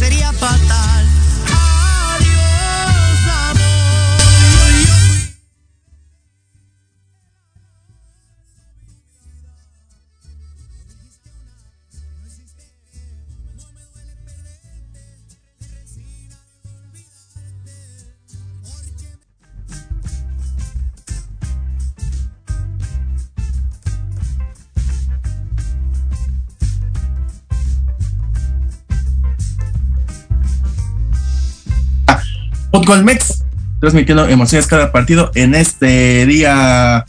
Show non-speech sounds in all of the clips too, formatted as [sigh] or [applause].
sería fatal. Fútbol Mex, transmitiendo emociones cada partido en este día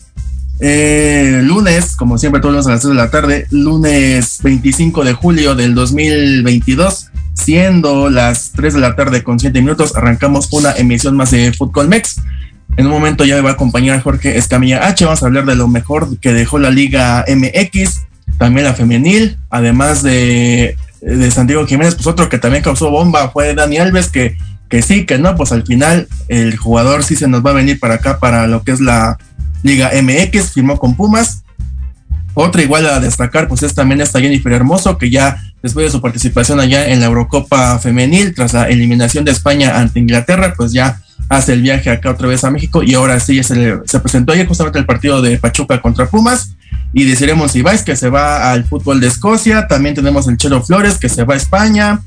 eh, lunes, como siempre todos los a las 3 de la tarde, lunes 25 de julio del 2022, siendo las 3 de la tarde con 7 minutos, arrancamos una emisión más de Fútbol Mex. En un momento ya me va a acompañar Jorge Escamilla H, vamos a hablar de lo mejor que dejó la Liga MX, también la femenil, además de, de Santiago Jiménez, pues otro que también causó bomba fue Dani Alves, que que sí, que no, pues al final el jugador sí se nos va a venir para acá para lo que es la Liga MX, firmó con Pumas. Otra igual a destacar, pues es también esta Jennifer Hermoso, que ya después de su participación allá en la Eurocopa Femenil, tras la eliminación de España ante Inglaterra, pues ya hace el viaje acá otra vez a México y ahora sí se, se presentó ayer justamente el partido de Pachuca contra Pumas y deciremos Ibáez que se va al fútbol de Escocia, también tenemos el Chelo Flores que se va a España,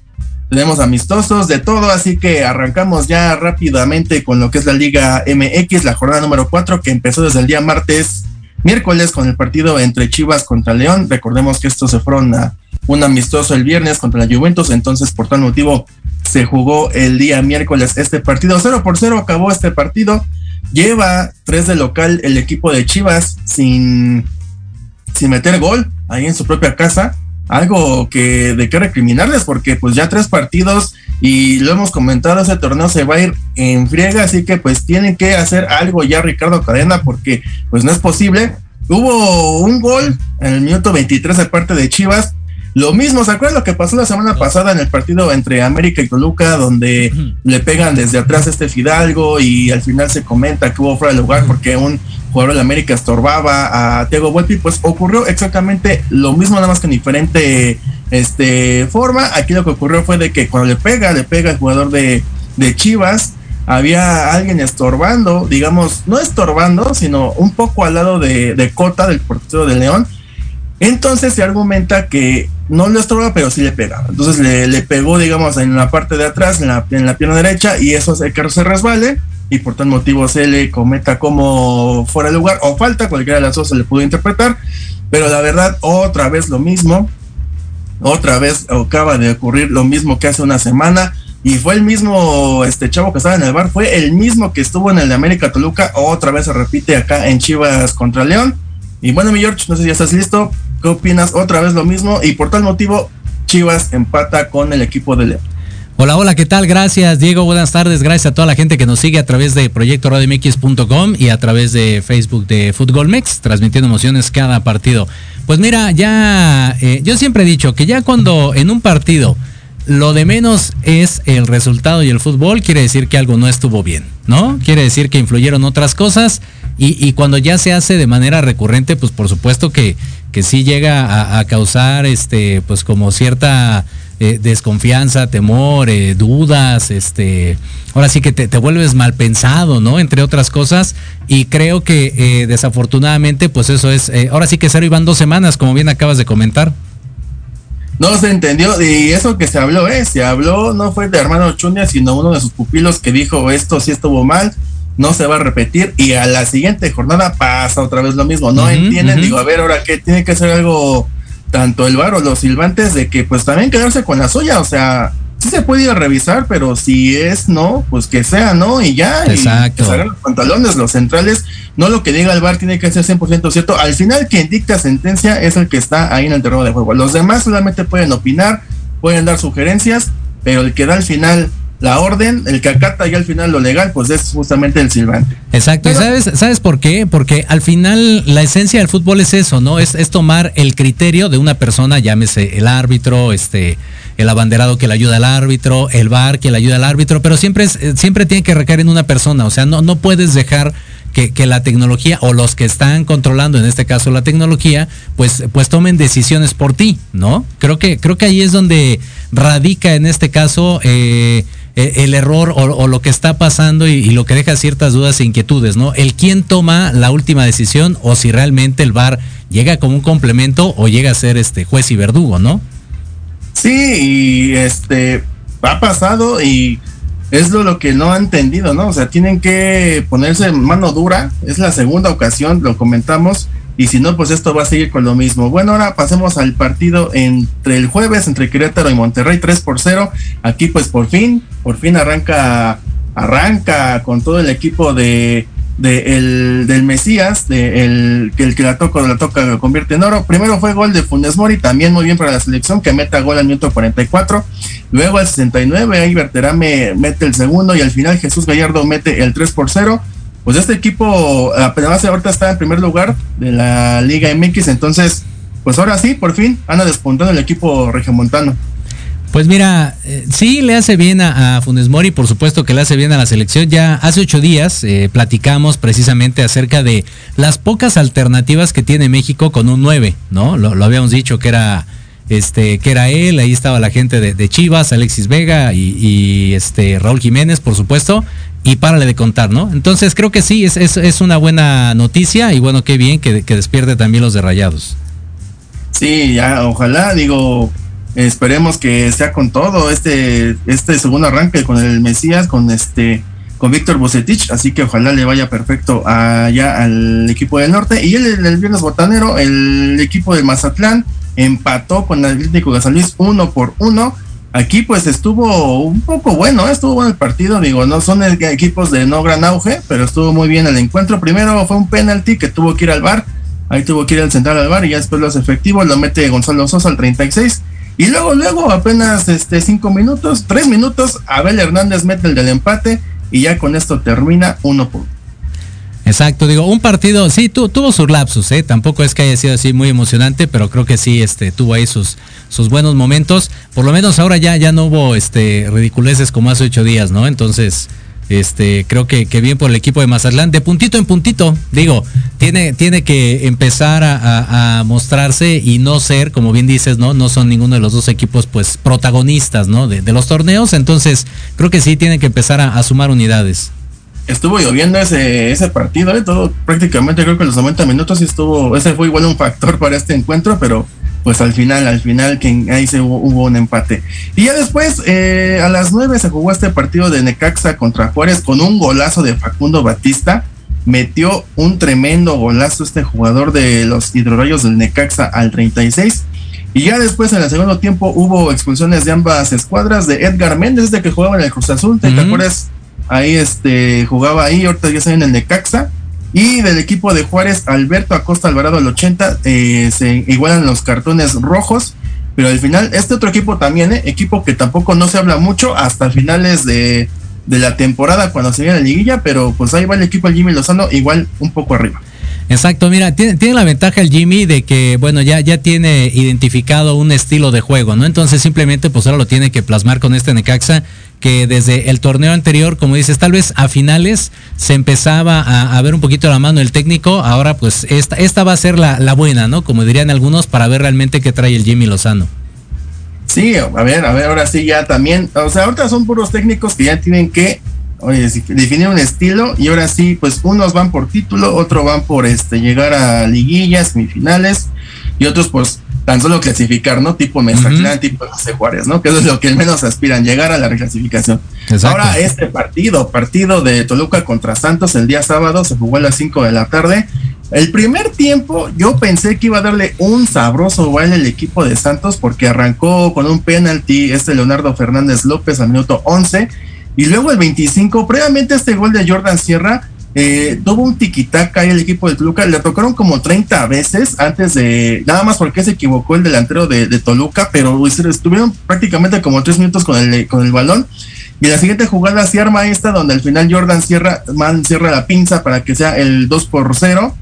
tenemos amistosos de todo, así que arrancamos ya rápidamente con lo que es la Liga MX, la jornada número 4 que empezó desde el día martes, miércoles con el partido entre Chivas contra León. Recordemos que estos se fueron a un amistoso el viernes contra la Juventus, entonces por tal motivo se jugó el día miércoles este partido. 0 por 0 acabó este partido. Lleva 3 de local el equipo de Chivas sin, sin meter gol ahí en su propia casa algo que de qué recriminarles porque pues ya tres partidos y lo hemos comentado ese torneo se va a ir en friega así que pues tienen que hacer algo ya Ricardo Cadena porque pues no es posible. Hubo un gol en el minuto 23 de parte de Chivas lo mismo, ¿se acuerdan lo que pasó la semana pasada en el partido entre América y Toluca, donde uh -huh. le pegan desde atrás este Fidalgo y al final se comenta que hubo fuera de lugar porque un jugador de América estorbaba a Diego Volpi? Pues ocurrió exactamente lo mismo, nada más que en diferente este, forma. Aquí lo que ocurrió fue de que cuando le pega, le pega el jugador de, de Chivas, había alguien estorbando, digamos, no estorbando, sino un poco al lado de, de Cota, del portero de León. Entonces se argumenta que no lo estorba, pero sí le pega. Entonces le, le, pegó, digamos, en la parte de atrás, en la, en la pierna derecha, y eso que se resbale, y por tal motivo se le cometa como fuera de lugar o falta, cualquiera de las dos se le pudo interpretar. Pero la verdad, otra vez lo mismo. Otra vez acaba de ocurrir lo mismo que hace una semana. Y fue el mismo este chavo que estaba en el bar, fue el mismo que estuvo en el de América Toluca. Otra vez se repite acá en Chivas contra León. Y bueno, mi George, no sé si ya estás listo. ¿Qué opinas? Otra vez lo mismo. Y por tal motivo, Chivas empata con el equipo de León. Hola, hola, ¿qué tal? Gracias, Diego. Buenas tardes. Gracias a toda la gente que nos sigue a través de Proyecto RadioMX.com y a través de Facebook de Fútbol Mex, transmitiendo emociones cada partido. Pues mira, ya, eh, yo siempre he dicho que ya cuando en un partido lo de menos es el resultado y el fútbol, quiere decir que algo no estuvo bien, ¿no? Quiere decir que influyeron otras cosas y cuando ya se hace de manera recurrente, pues por supuesto que, que sí llega a, causar este, pues como cierta eh, desconfianza, temor, eh, dudas, este, ahora sí que te, te, vuelves mal pensado, ¿no? Entre otras cosas. Y creo que eh, desafortunadamente, pues eso es, ahora sí que cero iban dos semanas, como bien acabas de comentar. No se entendió, y eso que se habló, ¿eh? Se habló, no fue de hermano Chunia, sino uno de sus pupilos que dijo esto sí estuvo mal, no se va a repetir, y a la siguiente jornada pasa otra vez lo mismo. No uh -huh, entienden, uh -huh. digo, a ver, ahora que tiene que ser algo tanto el bar o los silbantes de que pues también quedarse con la suya, o sea, sí se puede ir a revisar, pero si es no, pues que sea no y ya, Exacto. y salgan los pantalones, los centrales, no lo que diga el bar tiene que ser 100% cierto, al final quien dicta sentencia es el que está ahí en el terreno de juego, los demás solamente pueden opinar, pueden dar sugerencias, pero el que da al final la orden, el que acata ya al final lo legal, pues es justamente el silbante. Exacto, Pero, ¿y sabes, sabes por qué? Porque al final la esencia del fútbol es eso, ¿no? Es, es tomar el criterio de una persona, llámese el árbitro, este, el abanderado que le ayuda al árbitro, el bar que le ayuda al árbitro, pero siempre, es, siempre tiene que recaer en una persona, o sea, no, no puedes dejar que, que, la tecnología o los que están controlando, en este caso la tecnología, pues, pues tomen decisiones por ti, ¿no? Creo que, creo que ahí es donde radica en este caso eh, el error o, lo que está pasando y, lo que deja ciertas dudas e inquietudes, ¿no? El quién toma la última decisión o si realmente el VAR llega como un complemento o llega a ser este juez y verdugo, ¿no? Sí, y este ha pasado y es lo, lo que no ha entendido, ¿no? O sea, tienen que ponerse mano dura, es la segunda ocasión, lo comentamos, y si no, pues esto va a seguir con lo mismo. Bueno, ahora pasemos al partido entre el jueves, entre Querétaro y Monterrey, 3 por 0. Aquí pues por fin, por fin arranca, arranca con todo el equipo de, el, del Mesías, de el que la toca la toca lo convierte en oro. Primero fue gol de Funes Mori, también muy bien para la selección, que meta gol al minuto 44. Luego al 69, ahí Berterame mete el segundo y al final Jesús Gallardo mete el 3 por 0 pues este equipo apenas ahorita está en primer lugar de la Liga MX, entonces, pues ahora sí, por fin, anda despuntando el equipo regiomontano. Pues mira, eh, sí le hace bien a, a, Funes Mori, por supuesto que le hace bien a la selección. Ya hace ocho días eh, platicamos precisamente acerca de las pocas alternativas que tiene México con un 9, ¿no? Lo, habíamos dicho que era este que era él, ahí estaba la gente de, Chivas, Alexis Vega y, este Raúl Jiménez, por supuesto, y párale de contar, ¿no? Entonces creo que sí, es, es, una buena noticia y bueno, qué bien que, que, despierte también los de Rayados. Sí, ya, ojalá, digo, esperemos que sea con todo este, este segundo arranque con el Mesías, con este con Víctor Bucetich, así que ojalá le vaya perfecto allá al equipo del norte. Y el, el viernes botanero, el equipo de Mazatlán empató con el Atlético de San uno por uno aquí pues estuvo un poco bueno, ¿eh? estuvo bueno el partido, digo, no son equipos de no gran auge, pero estuvo muy bien el encuentro. Primero fue un penalti que tuvo que ir al bar, ahí tuvo que ir al central al bar y ya después los efectivos lo mete Gonzalo Sosa al 36. Y luego, luego, apenas este cinco minutos, tres minutos, Abel Hernández mete el del empate y ya con esto termina uno por. Exacto, digo, un partido, sí, tu, tuvo sus lapsus, ¿eh? tampoco es que haya sido así muy emocionante, pero creo que sí, este, tuvo ahí sus, sus buenos momentos. Por lo menos ahora ya, ya no hubo este, ridiculeces como hace ocho días, ¿no? Entonces, este, creo que, bien por el equipo de Mazatlán, de puntito en puntito, digo, tiene, tiene que empezar a, mostrarse y no ser, como bien dices, ¿no? No son ninguno de los dos equipos, pues, protagonistas. De, los torneos, entonces, creo que sí tienen que empezar a, sumar unidades estuvo lloviendo ese, partido, ¿eh? todo prácticamente creo que los 90 minutos estuvo, ese fue igual un factor para este encuentro, pero pues al final, al final que ahí se hubo, hubo un empate. Y ya después, eh, a las 9 se jugó este partido de Necaxa contra Juárez con un golazo de Facundo Batista. Metió un tremendo golazo este jugador de los hidrorayos del Necaxa al 36. Y ya después en el segundo tiempo hubo expulsiones de ambas escuadras de Edgar Méndez, de que jugaba en el Cruz Azul, ¿te, -huh. ¿te acuerdas? ahí este jugaba ahí, ahorita ya está en el Necaxa. Y del equipo de Juárez, Alberto Acosta Alvarado al 80, eh, se igualan los cartones rojos. Pero al final, este otro equipo también, eh, equipo que tampoco no se habla mucho hasta finales de, de la temporada cuando se viene la liguilla, pero pues ahí va el equipo del Jimmy Lozano igual un poco arriba. Exacto, mira, tiene, tiene, la ventaja el Jimmy de que, bueno, ya, ya tiene identificado un estilo de juego, ¿no? Entonces simplemente pues ahora lo tiene que plasmar con este Necaxa que desde el torneo anterior, como dices, tal vez a finales se empezaba a, ver un poquito la mano el técnico, ahora pues esta, esta va a ser la, la, buena, ¿no? Como dirían algunos, para ver realmente qué trae el Jimmy Lozano. Sí, a ver, a ver, ahora sí ya también, o sea, ahorita son puros técnicos que ya tienen que definir un estilo y ahora sí, pues unos van por título, otros van por este llegar a liguillas, semifinales y otros pues tan solo clasificar, ¿no? Tipo Mezatlán, tipo José Juárez, ¿no? Que eso es lo que menos aspiran, llegar a la reclasificación. Ahora este partido, partido de Toluca contra Santos el día sábado, se jugó a las 5 de la tarde. El primer tiempo yo pensé que iba a darle un sabroso baile el equipo de Santos porque arrancó con un penalti este Leonardo Fernández López al minuto 11 y luego el 25, previamente este gol de Jordan Sierra, eh, tuvo un tiquitaca ahí el equipo de Toluca, le tocaron como 30 veces antes de, nada más porque se equivocó el delantero de, Toluca, pero estuvieron prácticamente como tres minutos con el, con el balón. Y la siguiente jugada se arma esta, donde al final Jordan cierra, man, cierra la pinza para que sea el 2 por 0.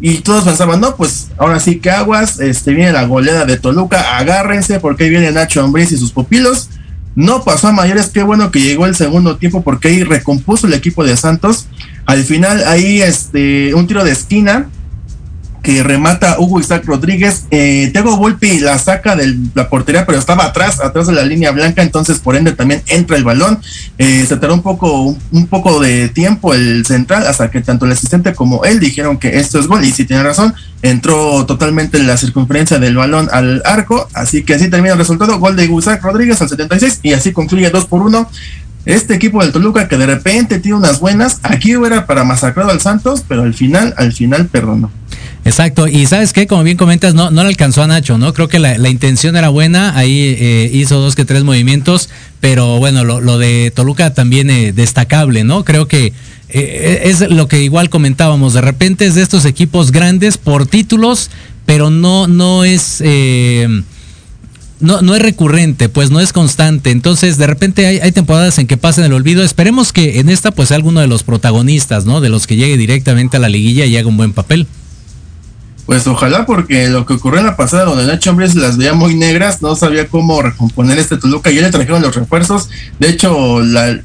Y todos pensaban, no, pues ahora sí que aguas, este viene la goleada de Toluca, agárrense porque ahí viene Nacho Ambriz y sus pupilos. No pasó a mayores, qué bueno que llegó el segundo tiempo porque ahí recompuso el equipo de Santos al final, ahí este, un tiro de esquina que remata Hugo Isaac Rodríguez. Eh, Tego Volpi la saca de la portería, pero estaba atrás, atrás de la línea blanca, entonces por ende también entra el balón. Eh, se tardó un poco, un, poco de tiempo el central, hasta que tanto el asistente como él dijeron que esto es gol, y si tiene razón, entró totalmente en la circunferencia del balón al arco, así que así termina el resultado, gol de Hugo Isaac Rodríguez al 76, y así concluye 2 por 1 este equipo del Toluca que de repente tiene unas buenas, aquí era para masacrar al Santos, pero al final, al final perdonó. Exacto, y sabes qué, como bien comentas, no, no le alcanzó a Nacho, ¿no? Creo que la, intención era buena, ahí eh, hizo dos que tres movimientos, pero bueno, lo, de Toluca también eh, destacable, ¿no? Creo que eh, es lo que igual comentábamos, de repente es de estos equipos grandes por títulos, pero no, no es no, no es recurrente, pues no es constante. Entonces, de repente hay, temporadas en que pasan el olvido. Esperemos que en esta, pues, alguno de los protagonistas, ¿no? De los que llegue directamente a la liguilla y haga un buen papel. Pues ojalá, porque lo que ocurrió en la pasada, donde Nacho Hombres las veía muy negras, no sabía cómo recomponer este Toluca. Y le trajeron los refuerzos. De hecho, la,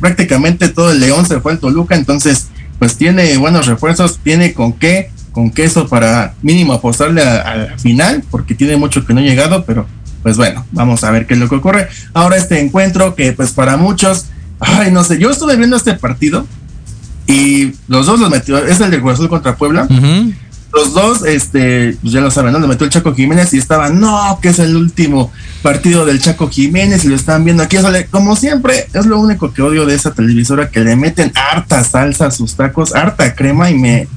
prácticamente todo el León se fue al Toluca. Entonces, pues tiene buenos refuerzos, tiene con qué, con queso para mínimo apostarle a la final, porque tiene mucho que no ha llegado, pero pues bueno, vamos a ver qué es lo que ocurre. Ahora este encuentro que pues para muchos, ay, no sé, yo estuve viendo este partido y los dos los metió, es el de Cruz Azul contra Puebla. Los dos, este, pues ya lo saben, ¿no? Lo metió el Chaco Jiménez y estaba, no, que es el último partido del Chaco Jiménez y lo están viendo aquí. como siempre, es lo único que odio de esa televisora, que le meten harta salsa a sus tacos, harta crema y me,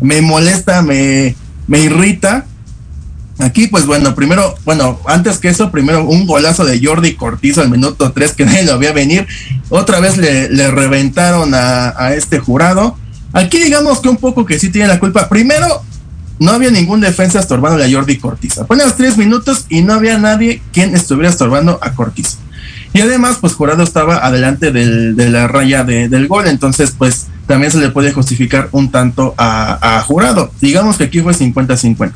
me molesta, me, me irrita Aquí, pues bueno, primero, bueno, antes que eso, primero un golazo de Jordi Cortizo al minuto 3 que [laughs] nadie lo había venir. Otra vez le, reventaron a, este jurado. Aquí digamos que un poco que sí tiene la culpa. Primero, no había ningún defensa estorbándole a Jordi Cortizo. Apenas tres minutos y no había nadie quien estuviera estorbando a Cortizo. Y además, pues Jurado estaba adelante de la raya del gol, entonces pues también se le puede justificar un tanto a, Jurado. Digamos que aquí fue 50-50.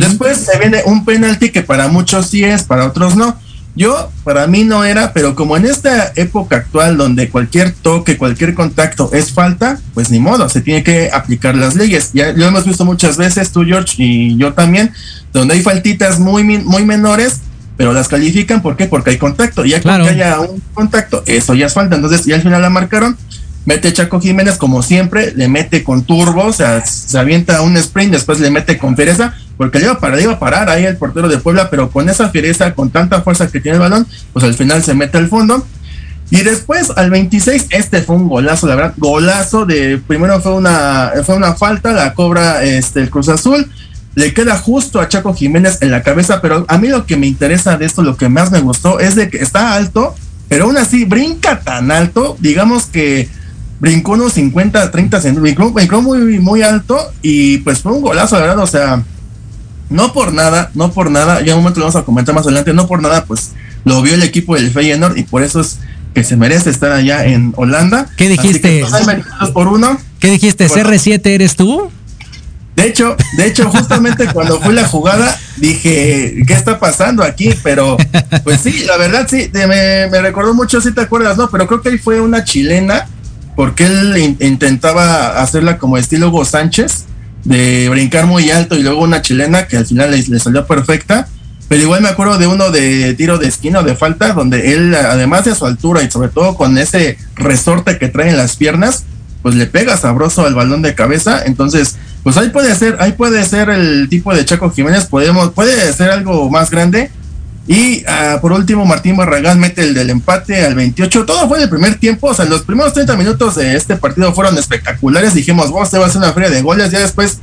Después se viene un penalti que para muchos sí es, para otros no. Yo, para mí no era, pero como en esta época actual donde cualquier toque, cualquier contacto es falta, pues ni modo, se tiene que aplicar las leyes. Ya lo hemos visto muchas veces, tú George y yo también, donde hay faltitas muy, muy menores, pero las califican, ¿por qué? Porque hay contacto. Y ya que haya un contacto, eso ya es falta. Entonces, ya al final la marcaron mete Chaco Jiménez como siempre, le mete con turbo, o sea, se avienta un sprint, después le mete con fiereza, porque le iba a parar, iba a parar ahí el portero de Puebla, pero con esa fiereza, con tanta fuerza que tiene el balón, pues al final se mete al fondo. Y después al 26, este fue un golazo, la verdad, golazo de, primero fue una, fue una falta, la cobra este, el Cruz Azul, le queda justo a Chaco Jiménez en la cabeza, pero a mí lo que me interesa de esto, lo que más me gustó, es de que está alto, pero aún así brinca tan alto, digamos que brincó unos 50, 30 centímetros, brincó, muy, muy alto y pues fue un golazo, la verdad, o sea, no por nada, no por nada, ya un momento lo vamos a comentar más adelante, no por nada, pues lo vio el equipo del Feyenoord y por eso es que se merece estar allá en Holanda. ¿Qué dijiste? Pues, por uno. ¿Qué dijiste? ¿CR7 eres tú? De hecho, de hecho, justamente [laughs] cuando fue la jugada, dije, ¿qué está pasando aquí? Pero, pues sí, la verdad sí, me, me recordó mucho, si te acuerdas, ¿no? Pero creo que ahí fue una chilena porque él intentaba hacerla como estilo Hugo Sánchez, de brincar muy alto y luego una chilena que al final le, salió perfecta. pero igual me acuerdo de uno de tiro de esquina o de falta, donde él, además de su altura y sobre todo con ese resorte que trae en las piernas, pues le pega sabroso al balón de cabeza. Entonces, pues ahí puede ser, ahí puede ser el tipo de Chaco Jiménez, podemos, puede ser algo más grande. Y ah, por último, Martín Barragán mete el del empate al 28. Todo fue en el primer tiempo, o sea, los primeros 30 minutos de este partido fueron espectaculares. Dijimos, vos te vas a hacer una feria de goles. Ya después,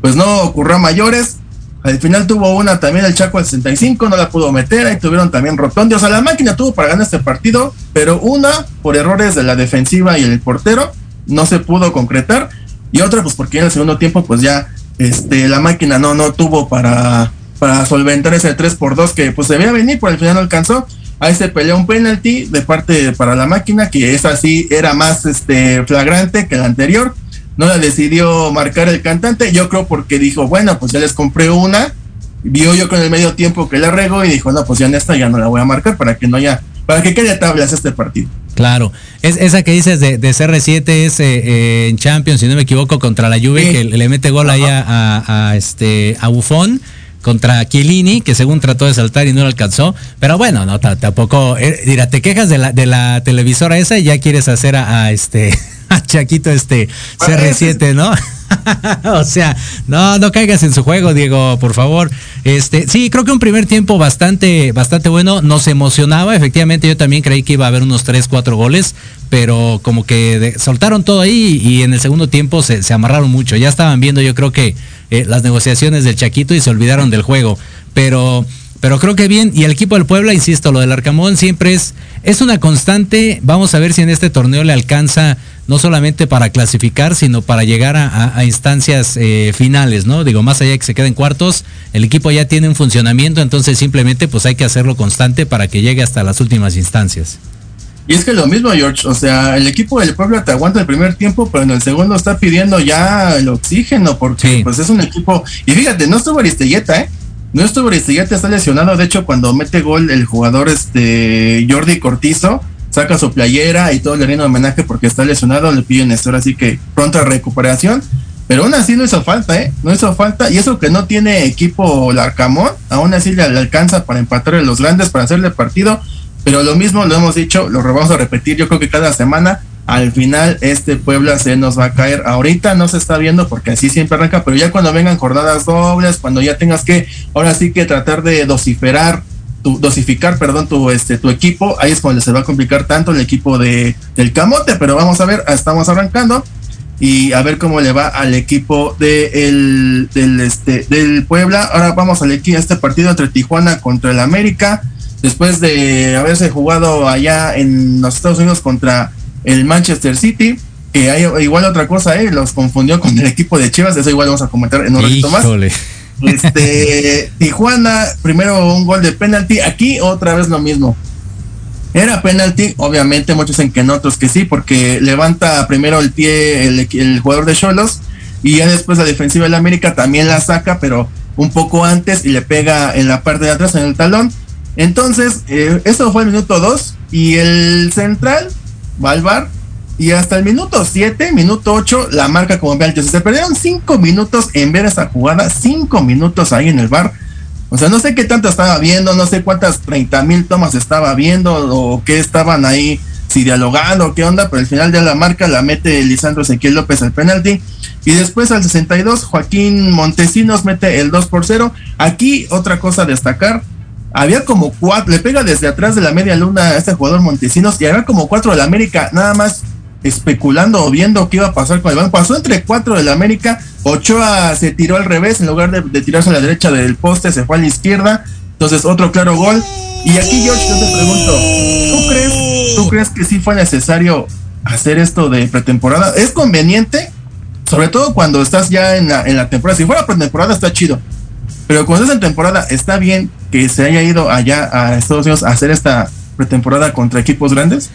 pues no ocurrió mayores. Al final tuvo una también el Chaco al 65, no la pudo meter. Ahí tuvieron también Rotondi. O sea, la máquina tuvo para ganar este partido, pero una por errores de la defensiva y el portero no se pudo concretar y otra pues porque en el segundo tiempo pues ya este la máquina no no tuvo para para solventar ese 3 por 2 que pues debía venir pero al final no alcanzó. Ahí se peleó un penalti de parte para la máquina que esa sí era más este flagrante que la anterior. No la decidió marcar el cantante yo creo porque dijo bueno pues ya les compré una vio yo con el medio tiempo que la regó y dijo no pues ya en esta ya no la voy a marcar para que no haya para que quede tablas este partido Claro, es esa que dices de, CR7 es eh, eh, en Champions, si no me equivoco, contra la Juve, que le mete gol ahí a, este a Buffon contra Chiellini, que según trató de saltar y no lo alcanzó. Pero bueno, no, tampoco. Eh, dirá, te quejas de la, de la televisora esa y ya quieres hacer a, este [laughs] a Chaquito este CR7, ¿no? [laughs] o sea, no, no caigas en su juego, Diego, por favor. Este, sí, creo que un primer tiempo bastante, bastante bueno. Nos emocionaba, efectivamente, yo también creí que iba a haber unos 3, 4 goles, pero como que soltaron todo ahí y en el segundo tiempo se, amarraron mucho. Ya estaban viendo, yo creo que eh, las negociaciones del Chaquito y se olvidaron del juego. Pero pero creo que bien, y el equipo del Puebla, insisto, lo del Arcamón siempre es, es una constante. Vamos a ver si en este torneo le alcanza no solamente para clasificar, sino para llegar a, instancias eh, finales, ¿no? Digo, más allá de que se queden cuartos, el equipo ya tiene un funcionamiento, entonces simplemente pues hay que hacerlo constante para que llegue hasta las últimas instancias. Y es que lo mismo, George, o sea, el equipo del Puebla te aguanta el primer tiempo, pero en el segundo está pidiendo ya el oxígeno, porque pues es un equipo, y fíjate, no estuvo Aristelleta, ¿eh? No estuvo te está lesionado. De hecho, cuando mete gol el jugador este Jordi Cortizo, saca su playera y todo le rinde homenaje porque está lesionado, le piden esto. Así que pronta recuperación. Pero aún así no hizo falta, ¿eh? No hizo falta. Y eso que no tiene equipo Larcamón, aún así le, alcanza para empatar a los grandes, para hacerle partido. Pero lo mismo lo hemos dicho, lo vamos a repetir yo creo que cada semana al final este Puebla se nos va a caer. Ahorita no se está viendo porque así siempre arranca, pero ya cuando vengan jornadas dobles, cuando ya tengas que, ahora sí que tratar de dosificar, tu, dosificar, perdón, tu, este, tu equipo, ahí es cuando se va a complicar tanto el equipo de, del Camote, pero vamos a ver, estamos arrancando y a ver cómo le va al equipo de el, del, este, del Puebla. Ahora vamos a este partido entre Tijuana contra el América. Después de haberse jugado allá en los Estados Unidos contra el Manchester City, que hay igual otra cosa, ¿eh? los confundió con el equipo de Chivas, eso igual vamos a comentar en un ratito más. Este, [laughs] Tijuana, primero un gol de penalti, aquí otra vez lo mismo. Era penalti, obviamente muchos dicen que no, otros que sí, porque levanta primero el pie el, jugador de Cholos y ya después la defensiva de la América también la saca, pero un poco antes y le pega en la parte de atrás en el talón. Entonces, eh, eso fue el minuto 2 y el central va al bar y hasta el minuto 7, minuto 8, la marca penalti. Se perdieron 5 minutos en ver esa jugada, 5 minutos ahí en el bar. O sea, no sé qué tanto estaba viendo, no sé cuántas 30 mil tomas estaba viendo o qué estaban ahí, si dialogando, qué onda, pero al final de la marca la mete Lisandro Ezequiel López al penalti. Y después al 62, Joaquín Montesinos mete el 2 por 0. Aquí otra cosa a destacar, había como cuatro, le pega desde atrás de la media luna a este jugador Montesinos y había como cuatro de la América, nada más especulando o viendo qué iba a pasar con el balón. Pasó entre cuatro de la América, Ochoa se tiró al revés, en lugar de, tirarse a la derecha del poste, se fue a la izquierda. Entonces, otro claro gol. Y aquí, George, yo te pregunto, ¿tú crees, ¿tú crees que sí fue necesario hacer esto de pretemporada? ¿Es conveniente? Sobre todo cuando estás ya en la, en la temporada. Si fuera pretemporada, está chido. Pero cuando estás en temporada, ¿está bien que se haya ido allá a Estados Unidos a hacer esta pretemporada contra equipos grandes?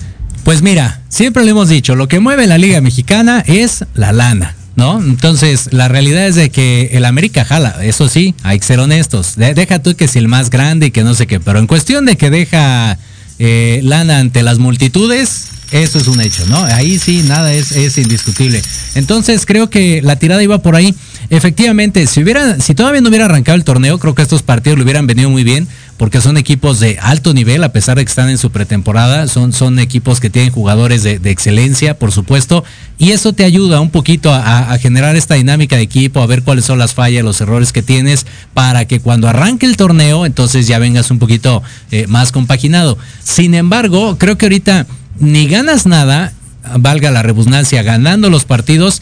Pues mira, siempre le hemos dicho, lo que mueve la Liga Mexicana es la lana. ¿No? Entonces, la realidad es de que el América jala, eso sí, hay que ser honestos. deja tú que si el más grande y que no sé qué, pero en cuestión de que deja eh, lana ante las multitudes, eso es un hecho, ¿no? Ahí sí, nada es, es indiscutible. Entonces, creo que la tirada iba por ahí. Efectivamente, si hubiera, si todavía no hubiera arrancado el torneo, creo que estos partidos le hubieran venido muy bien, porque son equipos de alto nivel, a pesar de que están en su pretemporada, son, son equipos que tienen jugadores de, excelencia, por supuesto, y eso te ayuda un poquito a, generar esta dinámica de equipo, a ver cuáles son las fallas, los errores que tienes, para que cuando arranque el torneo, entonces ya vengas un poquito eh, más compaginado. Sin embargo, creo que ahorita ni ganas nada, valga la redundancia, ganando los partidos,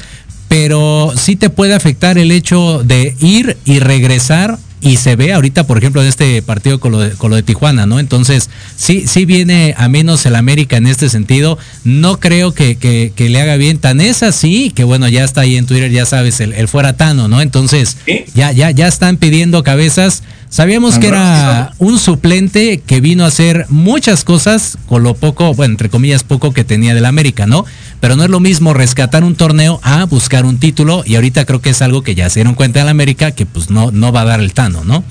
pero sí te puede afectar el hecho de ir y regresar y se ve ahorita, por ejemplo, en este partido con lo de, con lo de Tijuana, ¿no? Entonces, sí, sí viene a menos el América en este sentido. No creo que, que, le haga bien. Tan es así que, bueno, ya está ahí en Twitter, ya sabes, el, el fuera Tano, ¿no? Entonces, ya, ya, ya están pidiendo cabezas. Sabíamos que era un suplente que vino a hacer muchas cosas con lo poco, bueno, entre comillas, poco que tenía del América, ¿no? Pero no es lo mismo rescatar un torneo a buscar un título y ahorita creo que es algo que ya se dieron cuenta en América que pues no, no va a dar el Tano, ¿no?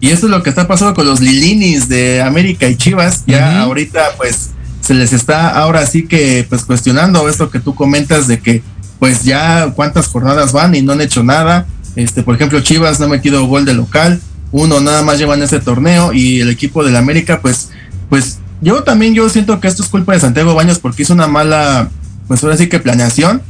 Y eso es lo que está pasando con los Lilinis de América y Chivas. Ya ahorita pues se les está ahora sí que pues cuestionando esto que tú comentas de que pues ya cuántas jornadas van y no han hecho nada. Este, por ejemplo, Chivas no ha metido gol de local uno nada más lleva en ese torneo y el equipo del América, pues, pues yo también yo siento que esto es culpa de Santiago Baños porque hizo una mala, pues ahora sí que planeación.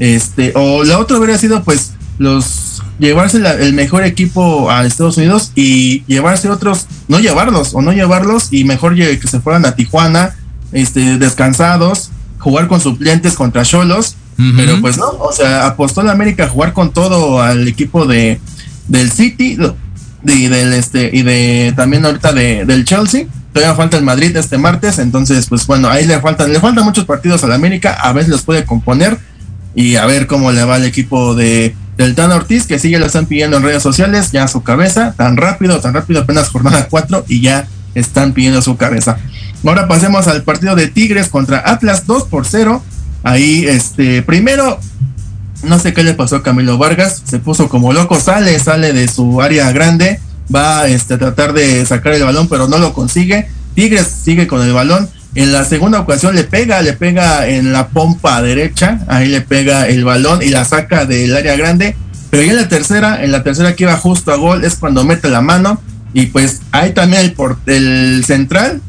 Este, o la otra hubiera sido pues los llevarse el mejor equipo a Estados Unidos y llevarse otros, no llevarlos o no llevarlos y mejor que se fueran a Tijuana, este, descansados, jugar con suplentes contra Cholos, pero pues no, o sea, apostó la América a jugar con todo al equipo de del City, y del este y de también ahorita de, del Chelsea. Todavía falta el Madrid este martes, entonces pues bueno, ahí le faltan le faltan muchos partidos al América, a ver los puede componer y a ver cómo le va el equipo de del Tan Ortiz, que sigue lo están pidiendo en redes sociales, ya su cabeza, tan rápido, tan rápido, apenas jornada 4 y ya están pidiendo su cabeza. Ahora pasemos al partido de Tigres contra Atlas 2 por 0. Ahí, este, primero, no sé qué le pasó a Camilo Vargas, se puso como loco, sale, sale de su área grande, va este, a tratar de sacar el balón, pero no lo consigue. Tigres sigue con el balón. En la segunda ocasión le pega, le pega en la pompa derecha, ahí le pega el balón y la saca del área grande. Pero ya en la tercera, en la tercera que iba justo a gol, es cuando mete la mano. Y pues ahí también el, por, el central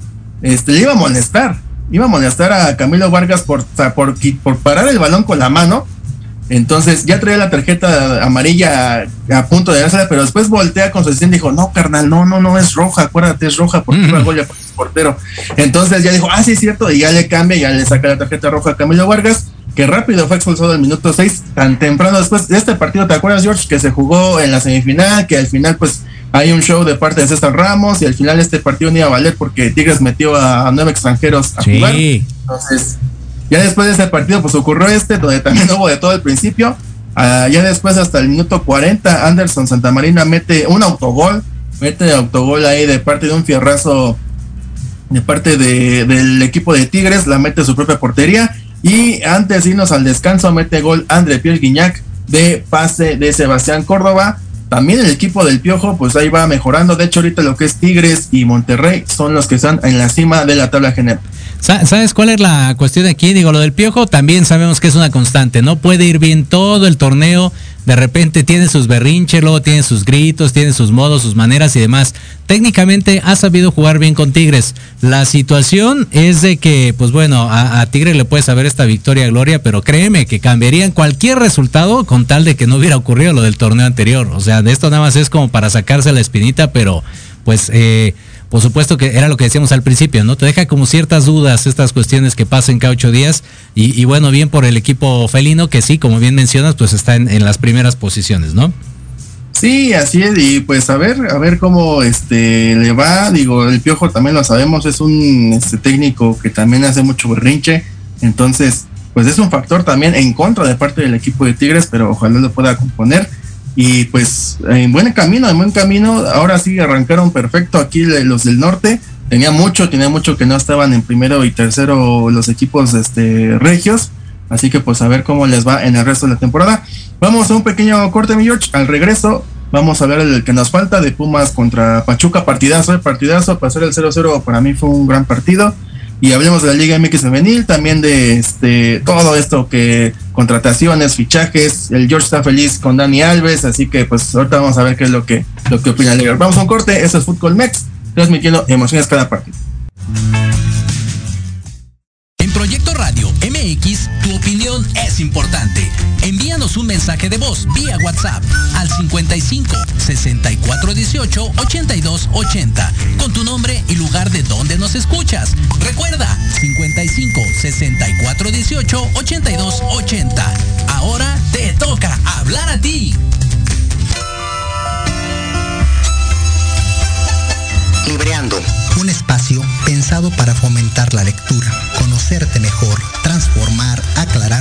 este, le iba a molestar. Iba a molestar a Camilo Vargas por, por, por parar el balón con la mano entonces ya traía la tarjeta amarilla a punto de dársela, pero después voltea con su asistente y dijo, no, carnal, no, no, no es roja, acuérdate, es roja porque mm. gol ya portero. Entonces ya dijo, ah, sí, es cierto, y ya le cambia, ya le saca la tarjeta roja a Camilo Vargas, que rápido fue expulsado al minuto 6, tan temprano después de este partido, ¿te acuerdas, George? Que se jugó en la semifinal, que al final, pues, hay un show de parte de César Ramos, y al final este partido no iba a valer porque Tigres metió a, nueve extranjeros a jugar. Entonces ya después de ese partido, pues ocurrió este, donde también hubo de todo el principio. Ah, ya después, hasta el minuto 40, Anderson Santamarina mete un autogol, mete autogol ahí de parte de un fierrazo, de parte de, del equipo de Tigres, la mete su propia portería. Y antes de irnos al descanso, mete gol André Pierre Guignac de pase de Sebastián Córdoba. También el equipo del Piojo, pues ahí va mejorando. De hecho, ahorita lo que es Tigres y Monterrey son los que están en la cima de la tabla general. ¿Sabes cuál es la cuestión aquí? Digo, lo del piojo también sabemos que es una constante. No puede ir bien todo el torneo. De repente tiene sus berrinches, luego tiene sus gritos, tiene sus modos, sus maneras y demás. Técnicamente ha sabido jugar bien con Tigres. La situación es de que, pues bueno, a, Tigres le puede saber esta victoria gloria, pero créeme que cambiarían cualquier resultado con tal de que no hubiera ocurrido lo del torneo anterior. O sea, de esto nada más es como para sacarse la espinita, pero pues... Eh, por supuesto que era lo que decíamos al principio, ¿no? Te deja como ciertas dudas estas cuestiones que pasan cada ocho días y, bueno, bien por el equipo felino que sí, como bien mencionas, pues está en, las primeras posiciones, ¿no? Sí, así es, y pues a ver, a ver cómo este le va, digo, el Piojo también lo sabemos, es un este, técnico que también hace mucho berrinche, entonces, pues es un factor también en contra de parte del equipo de Tigres, pero ojalá lo pueda componer y pues en buen camino, en buen camino, ahora sí arrancaron perfecto aquí los del norte, tenía mucho, tenía mucho que no estaban en primero y tercero los equipos este, regios, así que pues a ver cómo les va en el resto de la temporada. Vamos a un pequeño corte, mi George, al regreso vamos a ver el que nos falta de Pumas contra Pachuca, partidazo, eh, partidazo, pasar el 0-0 para mí fue un gran partido y hablemos de la Liga MX femenil, también de este todo esto que contrataciones, fichajes. El George está feliz con Dani Alves, así que pues ahorita vamos a ver qué es lo que, lo que opina Liga. Vamos a un corte, eso es Fútbol Mex, transmitiendo emociones cada partido. En Proyecto Radio MX, tu opinión es importante. Envíanos un mensaje de voz vía WhatsApp al 55 64 18 82 80 con tu nombre y lugar de donde nos escuchas. Recuerda 55 64 18 82 80. Ahora te toca hablar a ti. Libreando, un espacio pensado para fomentar la lectura, conocerte mejor, transformar, aclarar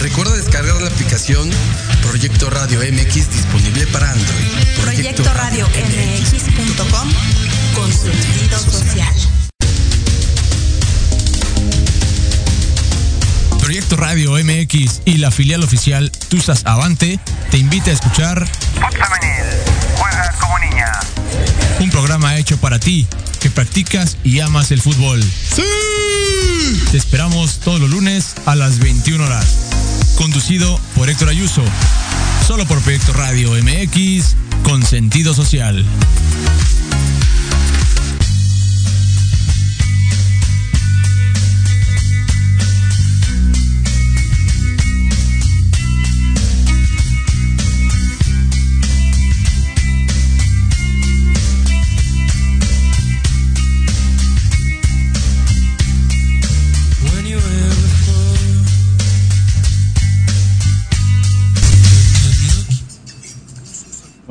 Recuerda descargar la aplicación Proyecto Radio MX disponible para Android. Proyecto Radio MX.com con sentido social. Proyecto Radio MX y la filial oficial Tusas Avante te invita a escuchar Juega como niña. un programa hecho para ti que practicas y amas el fútbol. ¡Sí! Te esperamos todos los lunes a las 21 horas. Conducido por Héctor Ayuso. Solo por Proyecto Radio MX con sentido social.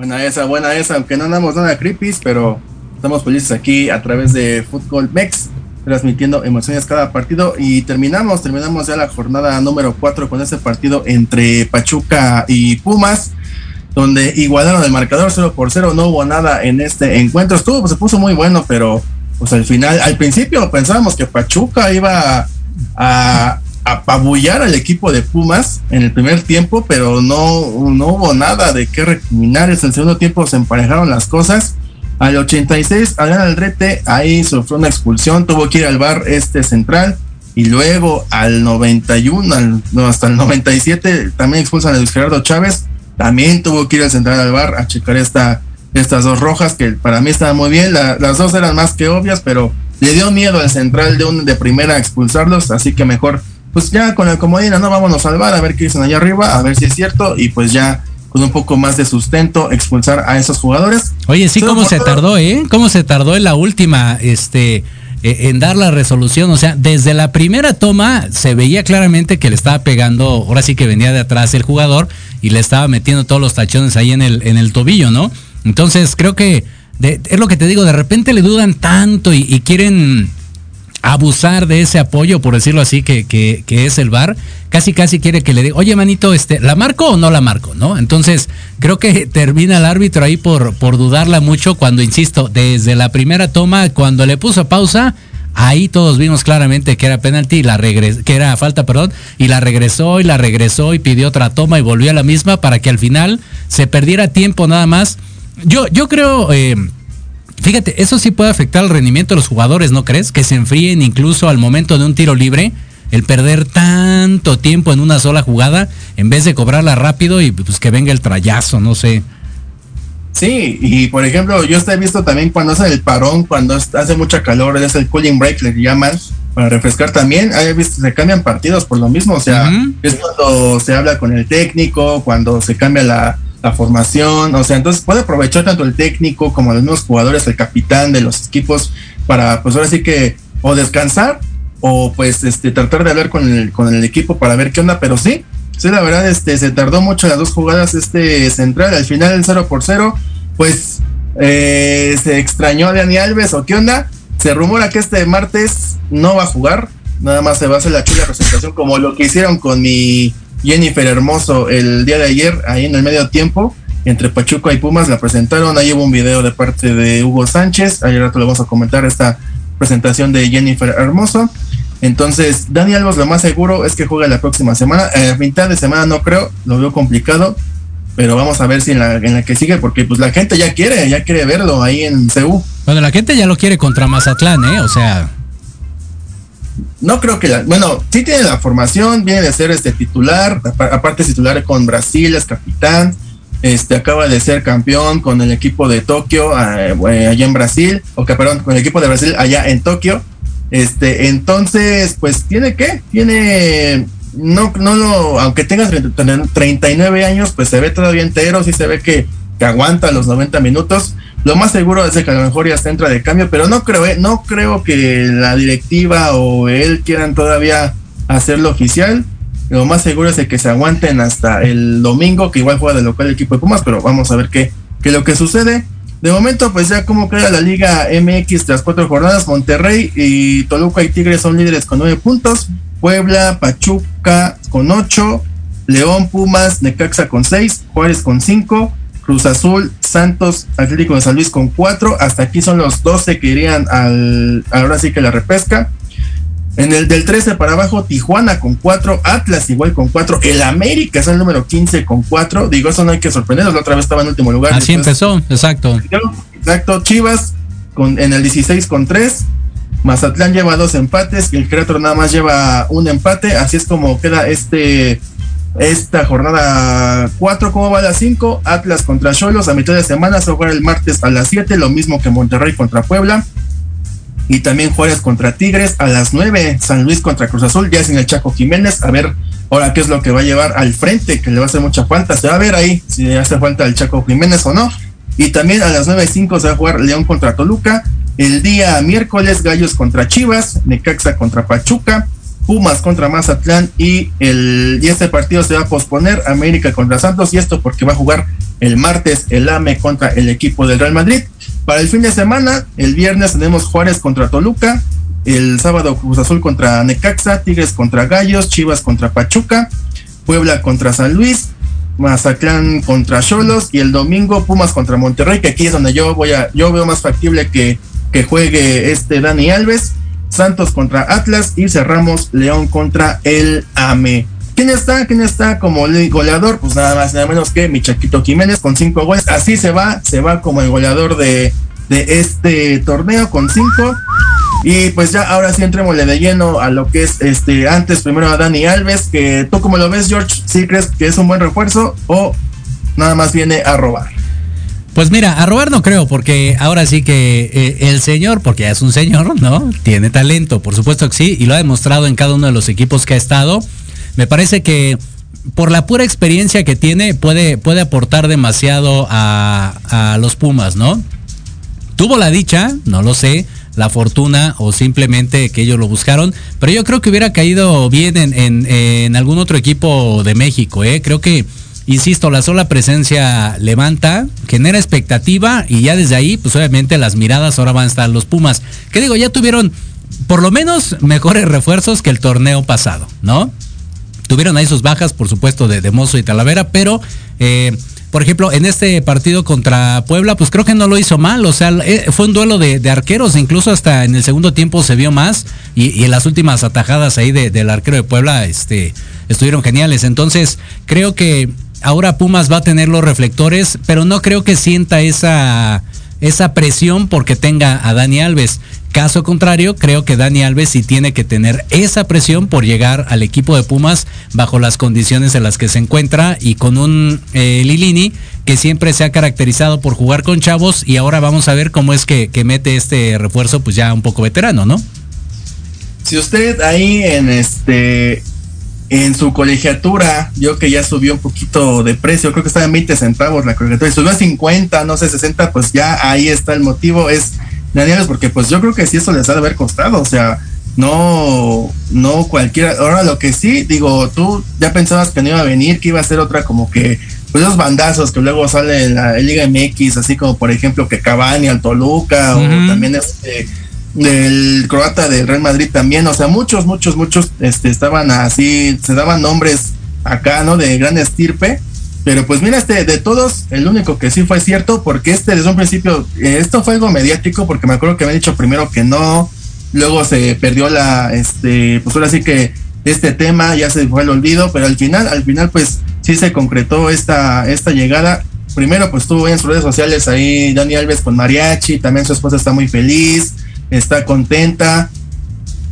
Buena esa, buena esa, aunque no andamos nada creepy, pero estamos felices aquí a través de Fútbol Mex, transmitiendo emociones cada partido. Y terminamos, terminamos ya la jornada número 4 con ese partido entre Pachuca y Pumas, donde igualaron el marcador 0 por 0, no hubo nada en este encuentro, estuvo, pues, se puso muy bueno, pero pues al final, al principio pensábamos que Pachuca iba a apabullar al equipo de Pumas en el primer tiempo, pero no, no hubo nada de qué recriminar. En el segundo tiempo se emparejaron las cosas. Al 86, Adrián Aldrete ahí sufrió una expulsión, tuvo que ir al bar este central. Y luego al 91, al- no, hasta el 97, también expulsan a Luis Gerardo Chávez. También tuvo que ir al central al bar a checar esta, estas dos rojas, que para mí estaban muy bien. La- las dos eran más que obvias, pero le dio miedo al central de un de primera a expulsarlos, así que mejor, pues ya con el comodina, no vámonos al bar a ver qué dicen allá arriba, a ver si es cierto, y pues ya con un poco más de sustento expulsar a esos jugadores. Oye, sí, cómo se todo- tardó, ¿eh? Cómo se tardó en la última, este, eh, en dar la resolución. O sea, desde la primera toma se veía claramente que le estaba pegando, ahora sí que venía de atrás el jugador y le estaba metiendo todos los tachones ahí en el, en el tobillo, ¿no? Entonces creo que de- es lo que te digo, de repente le dudan tanto y, y quieren abusar de ese apoyo, por decirlo así, que, que, es el bar, casi casi quiere que le diga, oye manito, este, ¿la marco o no la marco? ¿No? Entonces, creo que [laughs] termina el árbitro ahí por, por dudarla mucho cuando, insisto, desde la primera toma, cuando le puso pausa, ahí todos vimos claramente que era penalti y la regres que era falta, perdón, y la regresó y la regresó y pidió otra toma y volvió a la misma para que al final se perdiera tiempo nada más. Yo, yo creo, eh, Fíjate, eso sí puede afectar el rendimiento de los jugadores, ¿no crees? Que se enfríen incluso al momento de un tiro libre, el perder tanto tiempo en una sola jugada, en vez de cobrarla rápido y pues que venga el trayazo, no sé. Sí, y por ejemplo, yo he visto también cuando hacen el parón, cuando hace mucha calor, es el cooling break, le llaman, para refrescar también, he visto, se cambian partidos por lo mismo, o sea, es cuando se habla con el técnico, cuando se cambia la, la formación, o sea, entonces puede aprovechar tanto el técnico como los mismos jugadores, el capitán de los equipos, para pues ahora sí que o descansar o pues este tratar de hablar con el, con el equipo para ver qué onda, pero sí, sí, la verdad, este, se tardó mucho las dos jugadas este central, al final el 0 por 0, pues eh, se extrañó a Dani Alves o qué onda, se rumora que este martes no va a jugar, nada más se va a hacer la chula presentación como lo que hicieron con mi Jennifer Hermoso el día de ayer, ahí en el medio tiempo, entre Pachuca y Pumas, la presentaron. Ahí hubo un video de parte de Hugo Sánchez. Ayer rato le vamos a comentar esta presentación de Jennifer Hermoso. Entonces, Dani Alves lo más seguro es que juega la próxima semana. A mitad de semana no creo, lo veo complicado. Pero vamos a ver si en la, en la que sigue, porque pues la gente ya quiere, ya quiere verlo ahí en CU. Bueno, la gente ya lo quiere contra Mazatlán, ¿eh? O sea, no creo que la, bueno, sí tiene la formación, viene de ser este titular, aparte titular con Brasil, es capitán, este acaba de ser campeón con el equipo de Tokio eh, allá en Brasil, o que perdón, con el equipo de Brasil allá en Tokio. Este, entonces, pues tiene que, tiene no no lo aunque tenga 39 años, pues se ve todavía entero, sí se ve que, que aguanta los 90 minutos lo más seguro es que a lo mejor ya está entra de cambio, pero no creo, ¿eh? no creo que la directiva o él quieran todavía hacerlo oficial. Lo más seguro es que se aguanten hasta el domingo, que igual juega de local el equipo de Pumas, pero vamos a ver qué, qué lo que sucede. De momento, pues ya como queda la Liga MX tras cuatro jornadas, Monterrey y Toluca y Tigres son líderes con nueve puntos, Puebla, Pachuca con ocho, León, Pumas, Necaxa con seis, Juárez con cinco, Cruz Azul, Santos, Atlético de San Luis con cuatro. Hasta aquí son los 12 que irían al, ahora sí que la repesca. En el del 13 para abajo, Tijuana con cuatro, Atlas igual con cuatro, el América es el número 15 con cuatro. Digo, eso no hay que sorprendernos, la otra vez estaba en último lugar. Así empezó, exacto. Exacto, Chivas con, en el 16 con tres. Mazatlán lleva dos empates el Creator nada más lleva un empate. Así es como queda este esta jornada 4, ¿cómo va la 5? Atlas contra Cholos a mitad de semana, se juega el martes a las 7, lo mismo que Monterrey contra Puebla. Y también Juárez contra Tigres a las 9, San Luis contra Cruz Azul, ya sin el Chaco Jiménez, a ver ahora qué es lo que va a llevar al frente, que le va a hacer mucha falta, se va a ver ahí si hace falta el Chaco Jiménez o no. Y también a las 9.05 se va a jugar León contra Toluca, el día miércoles Gallos contra Chivas, Necaxa contra Pachuca, Pumas contra Mazatlán y, el, este partido se va a posponer, América contra Santos, y esto porque va a jugar el martes el AME contra el equipo del Real Madrid. Para el fin de semana, el viernes tenemos Juárez contra Toluca, el sábado Cruz Azul contra Necaxa, Tigres contra Gallos, Chivas contra Pachuca, Puebla contra San Luis, Mazatlán contra Cholos y el domingo Pumas contra Monterrey, que aquí es donde yo voy a, yo veo más factible que, que juegue este Dani Alves Santos contra Atlas y cerramos León contra el AME. ¿Quién está? ¿Quién está como goleador? Pues nada más, nada menos que mi Chaquito Jiménez con cinco goles. Así se va, se va como el goleador de, de este torneo con cinco. Y pues ya ahora sí entrémosle de lleno a lo que es este antes primero a Dani Alves, que tú como lo ves George, si crees que es un buen refuerzo o nada más viene a robar. Pues mira, a robar no creo, porque ahora sí que eh, el señor, porque ya es un señor, ¿no? Tiene talento, por supuesto que sí, y lo ha demostrado en cada uno de los equipos que ha estado. Me parece que por la pura experiencia que tiene, puede, puede aportar demasiado a, los Pumas, ¿no? Tuvo la dicha, no lo sé, la fortuna o simplemente que ellos lo buscaron, pero yo creo que hubiera caído bien en, en, en algún otro equipo de México, ¿eh? Creo que insisto, la sola presencia levanta, genera expectativa y ya desde ahí, pues obviamente las miradas ahora van a estar los Pumas. Que digo, ya tuvieron por lo menos mejores refuerzos que el torneo pasado, ¿no? Tuvieron ahí sus bajas, por supuesto, de, de Mozo y Talavera, pero eh, por ejemplo, en este partido contra Puebla, pues creo que no lo hizo mal. O sea, eh, fue un duelo de, arqueros, incluso hasta en el segundo tiempo se vio más. Y, en las últimas atajadas ahí de, del arquero de Puebla, este, estuvieron geniales. Entonces, creo que ahora Pumas va a tener los reflectores, pero no creo que sienta esa esa presión porque tenga a Dani Alves. Caso contrario, creo que Dani Alves sí tiene que tener esa presión por llegar al equipo de Pumas bajo las condiciones en las que se encuentra y con un eh, Lilini que siempre se ha caracterizado por jugar con chavos y ahora vamos a ver cómo es que, que mete este refuerzo pues ya un poco veterano, ¿no? Si usted ahí en este en su colegiatura, yo que ya subió un poquito de precio, creo que estaba en 20 centavos la colegiatura, y subió a 50, no sé, 60, pues ya ahí está el motivo, es Daniel, porque pues yo creo que sí eso les ha de haber costado, o sea, no, no cualquiera, ahora lo que sí, digo, tú ya pensabas que no iba a venir, que iba a ser otra como que, pues esos bandazos que luego sale en la Liga MX, así como por ejemplo que Cavani al Toluca, o también este del croata del Real Madrid también, o sea, muchos, muchos, muchos este, estaban así, se daban nombres acá, ¿no? De gran estirpe, pero pues mira, este, de todos, el único que sí fue cierto, porque este desde un principio, eh, esto fue algo mediático, porque me acuerdo que han dicho primero que no, luego se perdió la, este, pues ahora sí que este tema ya se fue al olvido, pero al final, al final pues sí se concretó esta, esta llegada. Primero pues estuvo en sus redes sociales ahí Dani Alves con Mariachi, también su esposa está muy feliz, está contenta.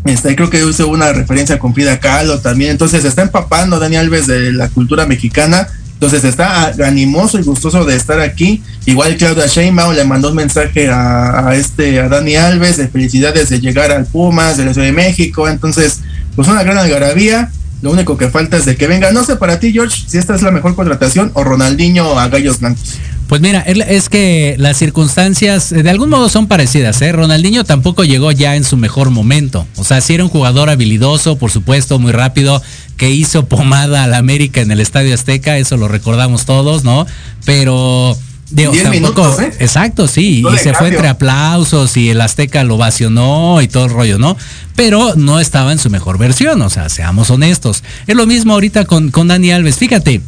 Está, creo que hizo una referencia con Frida Kahlo también. Entonces está empapando Dani Alves de la cultura mexicana. Entonces está animoso y gustoso de estar aquí. Igual Claudia Sheinbaum le mandó un mensaje a, este a Dani Alves de felicidades de llegar al Pumas de la Ciudad de México. Entonces, pues una gran algarabía. Lo único que falta es de que venga. No sé para ti, George, si esta es la mejor contratación o Ronaldinho a Gallos Blancos. Pues mira, es que las circunstancias de algún modo son parecidas. ¿eh? Ronaldinho tampoco llegó ya en su mejor momento. O sea, sí era un jugador habilidoso, por supuesto, muy rápido, que hizo pomada al América en el Estadio Azteca, eso lo recordamos todos, ¿no? Pero... Digo, tampoco, ¿eh? exacto, sí, y se fue entre aplausos y el Azteca lo vacionó y todo el rollo, ¿no? Pero no estaba en su mejor versión, o sea, seamos honestos. Es lo mismo ahorita con, con Dani Alves, fíjate,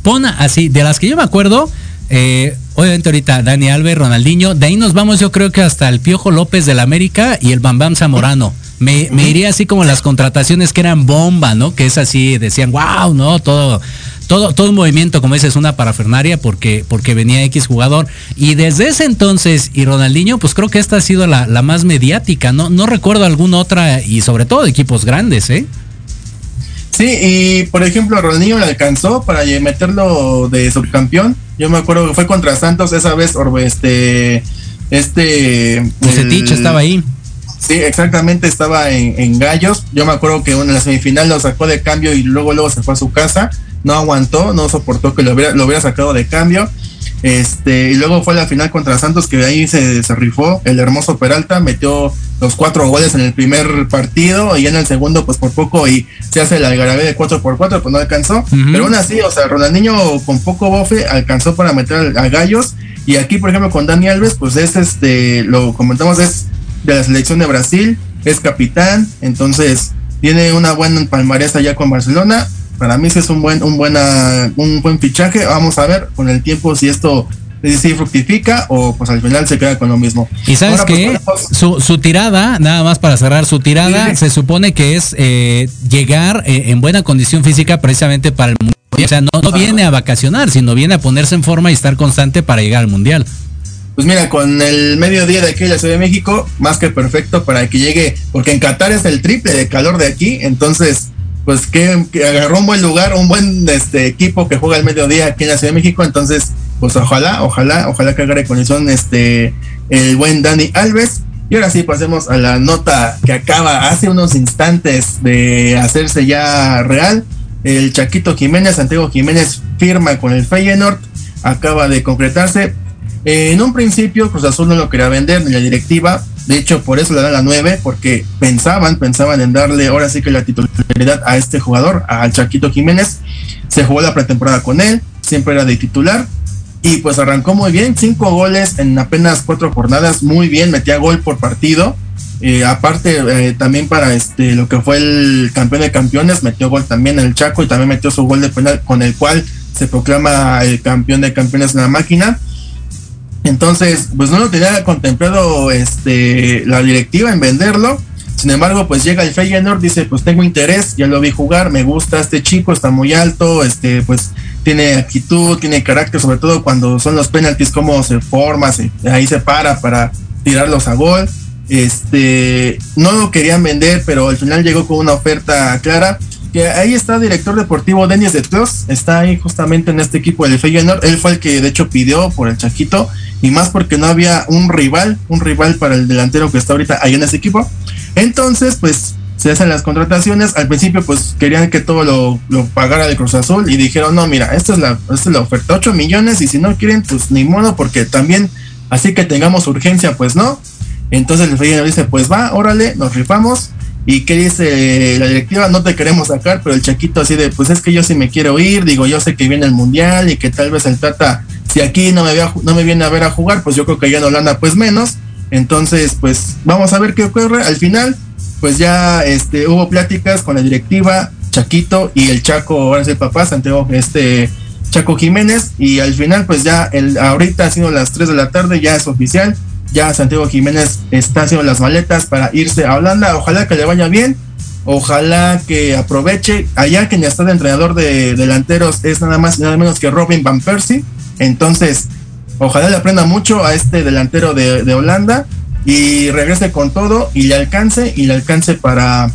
pon así, de las que yo me acuerdo, eh, obviamente ahorita Dani Alves, Ronaldinho, de ahí nos vamos yo creo que hasta el Piojo López del América y el Bambam Zamorano. Me, me iría así como las contrataciones que eran bomba, ¿no? Que es así, decían, wow, ¿no? Todo, todo, todo un movimiento, como dices, una parafernaria porque, porque venía X jugador. Y desde ese entonces, y Ronaldinho, pues creo que esta ha sido la, la más mediática, ¿no? No recuerdo alguna otra, y sobre todo de equipos grandes, ¿eh? Sí, y por ejemplo, Ronaldinho le alcanzó para meterlo de subcampeón. Yo me acuerdo que fue contra Santos esa vez, este, este. Bucetich estaba ahí. Sí, exactamente, estaba en, Gallos. Yo me acuerdo que en la semifinal lo sacó de cambio y luego luego se fue a su casa. No aguantó, no soportó que lo hubiera, lo hubiera sacado de cambio. Este, y luego fue la final contra Santos, que ahí se, se rifó. El hermoso Peralta metió los cuatro goles en el primer partido y en el segundo, pues por poco y se hace la algarabía de 4 por 4 pues no alcanzó. Pero aún así, o sea, Ronaldinho con poco bofe alcanzó para meter a Gallos. Y aquí, por ejemplo, con Dani Alves, pues es este, lo comentamos, es de la selección de Brasil, es capitán, entonces tiene una buena palmarés allá con Barcelona para mí sí es un buen, un buena, un buen fichaje. Vamos a ver con el tiempo si esto si fructifica o pues al final se queda con lo mismo. Y sabes que pues, su, tirada, nada más para cerrar, su tirada se supone que es eh, llegar eh, en buena condición física precisamente para el mundial. O sea, no, no viene a vacacionar, sino viene a ponerse en forma y estar constante para llegar al mundial. Pues mira, con el mediodía de aquí en la Ciudad de México, más que perfecto para que llegue, porque en Qatar es el triple de calor de aquí, entonces pues que, agarró un buen lugar, un buen este equipo que juega el mediodía aquí en la Ciudad de México, entonces pues ojalá, ojalá, ojalá que agarre condición este el buen Dani Alves. Y ahora sí pasemos a la nota que acaba hace unos instantes de hacerse ya real. El Chaquito Jiménez, Santiago Jiménez firma con el Feyenoord, acaba de concretarse. En un principio Cruz Azul no lo quería vender ni la directiva, de hecho, por eso le dan la 9, porque pensaban, pensaban en darle ahora sí que la titularidad a este jugador, al Chaquito Jiménez. Se jugó la pretemporada con él, siempre era de titular. Y pues arrancó muy bien, cinco goles en apenas cuatro jornadas, muy bien, metía gol por partido. Eh, aparte, eh, también para este lo que fue el campeón de campeones, metió gol también en el Chaco y también metió su gol de penal con el cual se proclama el campeón de campeones en la máquina. Entonces, pues no lo tenía contemplado este, la directiva en venderlo. Sin embargo, pues llega el Feyenoord, dice, pues tengo interés, ya lo vi jugar, me gusta este chico, está muy alto, este, pues tiene actitud, tiene carácter, sobre todo cuando son los penaltis, cómo se forma, se, ahí se para para tirarlos a gol. Este, no lo querían vender, pero al final llegó con una oferta clara. Que ahí está el director deportivo Denis de Tros, está ahí justamente en este equipo del Feyenoord. Él fue el que de hecho pidió por el Chaquito y más porque no había un rival, un rival para el delantero que está ahorita ahí en ese equipo. Entonces, pues se hacen las contrataciones. Al principio, pues querían que todo lo, lo pagara de Cruz Azul y dijeron: No, mira, esta es, la, esta es la oferta, 8 millones. Y si no quieren, pues ni modo, porque también, así que tengamos urgencia, pues no. Entonces el Feyenoord dice: Pues va, órale, nos rifamos. ¿Y qué dice la directiva? No te queremos sacar, pero el Chaquito así de, pues es que yo sí me quiero ir, digo, yo sé que viene el Mundial y que tal vez el Tata, si aquí no me, viene a ver a jugar, pues yo creo que ya en Holanda pues menos. Entonces, pues vamos a ver qué ocurre. Al final, pues ya este, hubo pláticas con la directiva, Chaquito y el Chaco, ahora es el papá, Santiago, este Chaco Jiménez, y al final, pues ya el, ahorita ha sido las 3 de la tarde, ya es oficial, ya Santiago Jiménez está haciendo las maletas para irse a Holanda, ojalá que le vaya bien, ojalá que aproveche, allá quien está de entrenador de delanteros es nada más y nada menos que Robin Van Persie, entonces ojalá le aprenda mucho a este delantero de, Holanda y regrese con todo y le alcance y le alcance para,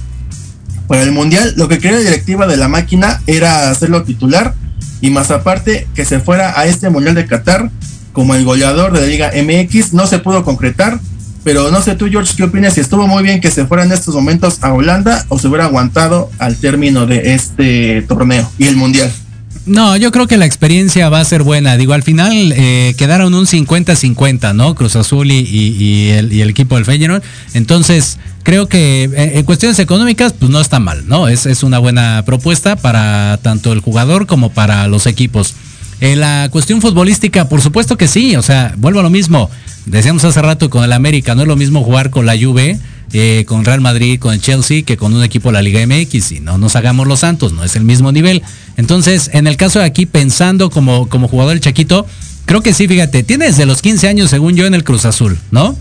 para el mundial. Lo que quería la directiva de la máquina era hacerlo titular y más aparte que se fuera a este mundial de Qatar como el goleador de la Liga MX. No se pudo concretar, pero no sé tú, George, ¿qué opinas? Si estuvo muy bien que se fuera en estos momentos a Holanda o se hubiera aguantado al término de este torneo y el mundial. No, yo creo que la experiencia va a ser buena. Digo, al final eh, quedaron un 50-50, ¿no? Cruz Azul y, el, equipo del Feyenoord. Entonces, creo que eh, en cuestiones económicas, pues no está mal, ¿no? Es una buena propuesta para tanto el jugador como para los equipos. En la cuestión futbolística, por supuesto que sí. O sea, vuelvo a lo mismo. Decíamos hace rato con el América, no es lo mismo jugar con la Juve eh, con Real Madrid, con el Chelsea, que con un equipo de la Liga MX. Y no nos hagamos los santos, no es el mismo nivel. Entonces, en el caso de aquí, pensando como, como jugador el Chaquito, creo que sí, fíjate, tiene desde los 15 años, según yo, en el Cruz Azul, ¿no?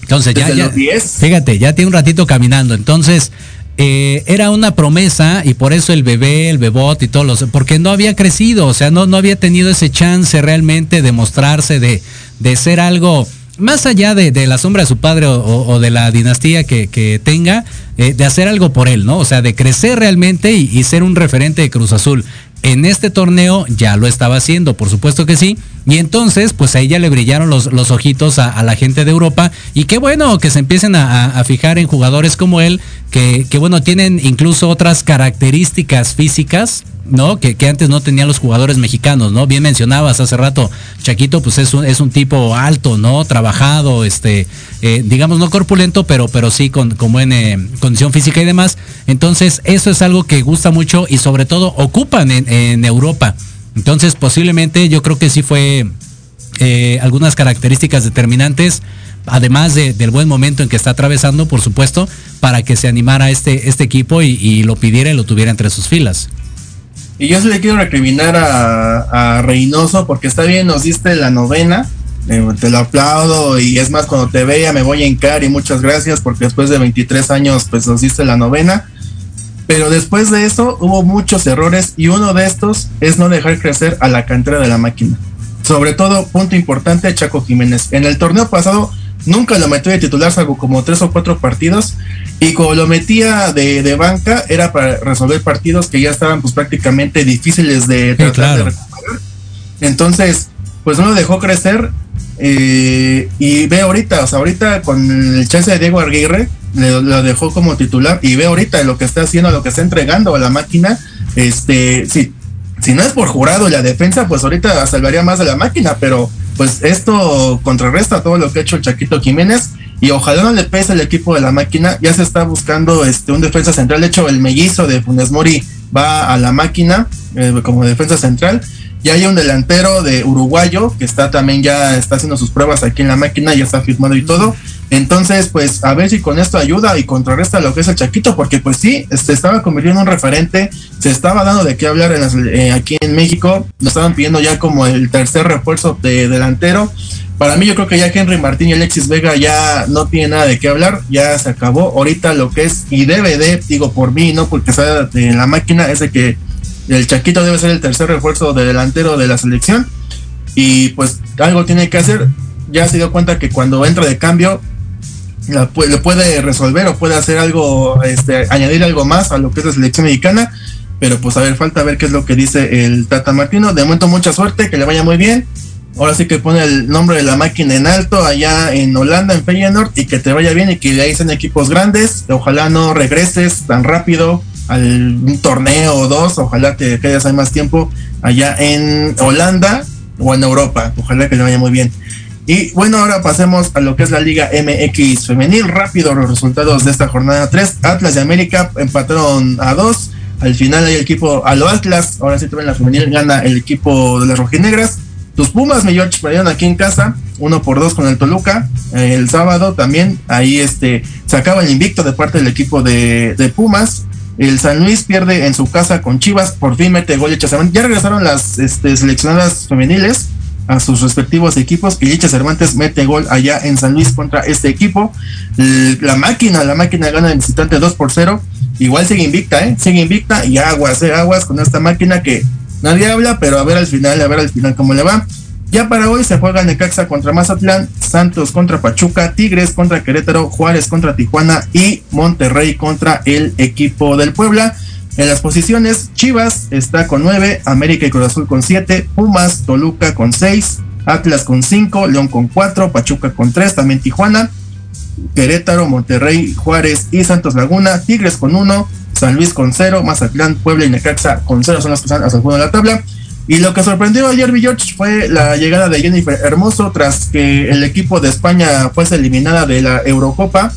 Entonces ya, ya fíjate, ya tiene un ratito caminando. Entonces, eh, era una promesa y por eso el bebé, el bebot y todos los, porque no había crecido, o sea, no, no había tenido ese chance realmente de mostrarse, de, de ser algo más allá de, de, la sombra de su padre o, de la dinastía que, que tenga, eh, de hacer algo por él, ¿no? O sea, de crecer realmente y, ser un referente de Cruz Azul. En este torneo ya lo estaba haciendo, por supuesto que sí. Y entonces, pues ahí ya le brillaron los, los ojitos a, a, la gente de Europa. Y qué bueno que se empiecen a, a fijar en jugadores como él, que, que, bueno, tienen incluso otras características físicas, ¿no? Que, que, antes no tenían los jugadores mexicanos, ¿no? Bien mencionabas hace rato, Chaquito, pues es un, es un tipo alto, ¿no? Trabajado, este, eh, digamos, no corpulento, pero, pero sí con, con buena eh, condición física y demás. Entonces, eso es algo que gusta mucho y sobre todo ocupan en, Europa. Entonces, posiblemente yo creo que sí fue eh, algunas características determinantes, además de, del buen momento en que está atravesando, por supuesto, para que se animara este, este equipo y, y lo pidiera y lo tuviera entre sus filas. Y yo se le quiero recriminar a, a, Reynoso porque está bien, nos diste la novena, eh, te lo aplaudo y es más, cuando te vea me voy a encar y muchas gracias porque después de 23 años pues nos diste la novena. Pero después de eso hubo muchos errores y uno de estos es no dejar crecer a la cantera de la máquina. Sobre todo, punto importante, Chaco Jiménez. En el torneo pasado nunca lo metió de titular, salvo como tres o cuatro partidos. Y como lo metía de, de, banca, era para resolver partidos que ya estaban pues prácticamente difíciles de tratar sí, claro. de recuperar. Entonces, pues no lo dejó crecer. Eh, y ve ahorita, o sea, ahorita con el chance de Diego Aguirre, le, lo dejó como titular. Y ve ahorita lo que está haciendo, lo que está entregando a la máquina. Este, sí, si no es por jurado la defensa, pues ahorita salvaría más de la máquina, pero pues esto contrarresta todo lo que ha hecho el Chaquito Jiménez y ojalá no le pese el equipo de la máquina, ya se está buscando este un defensa central, de hecho el mellizo de Funes Mori va a la máquina eh, como defensa central, y hay un delantero de uruguayo que está también ya está haciendo sus pruebas aquí en la máquina, ya está firmado y todo, entonces, pues a ver si con esto ayuda y contrarresta lo que es el Chaquito, porque pues sí, se estaba convirtiendo en un referente, se estaba dando de qué hablar en las, eh, aquí en México, lo estaban pidiendo ya como el tercer refuerzo de delantero. Para mí yo creo que ya Henry Martín y Alexis Vega ya no tiene nada de qué hablar, ya se acabó. Ahorita lo que es y DVD, digo por mí, no porque sea de la máquina, es de que el Chaquito debe ser el tercer refuerzo de delantero de la selección y pues algo tiene que hacer. Ya se dio cuenta que cuando entra de cambio lo puede resolver o puede hacer algo, este, añadir algo más a lo que es la selección mexicana. Pero pues a ver, falta ver qué es lo que dice el Tata Martino. De momento mucha suerte, que le vaya muy bien. Ahora sí que pone el nombre de la máquina en alto allá en Holanda, en Feyenoord, y que te vaya bien y que de ahí equipos grandes. Ojalá no regreses tan rápido al un torneo o dos. Ojalá te quedes ahí más tiempo allá en Holanda o en Europa. Ojalá que le vaya muy bien. Y bueno, ahora pasemos a lo que es la Liga MX femenil. Rápido los resultados de esta jornada 3. Atlas de América empataron a 2. Al final hay el equipo a lo Atlas. Ahora sí también la femenil gana el equipo de las rojinegras. Tus Pumas, mi George, perdieron aquí en casa, uno por dos con el Toluca. Eh, el sábado también, ahí este, se acaba el invicto de parte del equipo de, Pumas. El San Luis pierde en su casa con Chivas, por fin mete gol Cervantes. Ya regresaron las este, seleccionadas femeniles a sus respectivos equipos y Licha Cervantes mete gol allá en San Luis contra este equipo. La máquina, la máquina gana el visitante 2 por 0. Igual sigue invicta, ¿eh? Sigue invicta y aguas, ¿eh? Aguas con esta máquina que nadie habla, pero a ver al final, a ver al final cómo le va. Ya para hoy se juega Necaxa contra Mazatlán, Santos contra Pachuca, Tigres contra Querétaro, Juárez contra Tijuana y Monterrey contra el equipo del Puebla. En las posiciones, Chivas está con 9, América y Cruz Azul con 7, Pumas, Toluca con 6, Atlas con 5, León con 4, Pachuca con 3, también Tijuana, Querétaro, Monterrey, Juárez y Santos Laguna, Tigres con 1, San Luis con 0, Mazatlán, Puebla y Necaxa con 0 son las que están hasta el fondo de la tabla. Y lo que sorprendió ayer, George, fue la llegada de Jennifer Hermoso tras que el equipo de España fuese eliminada de la Eurocopa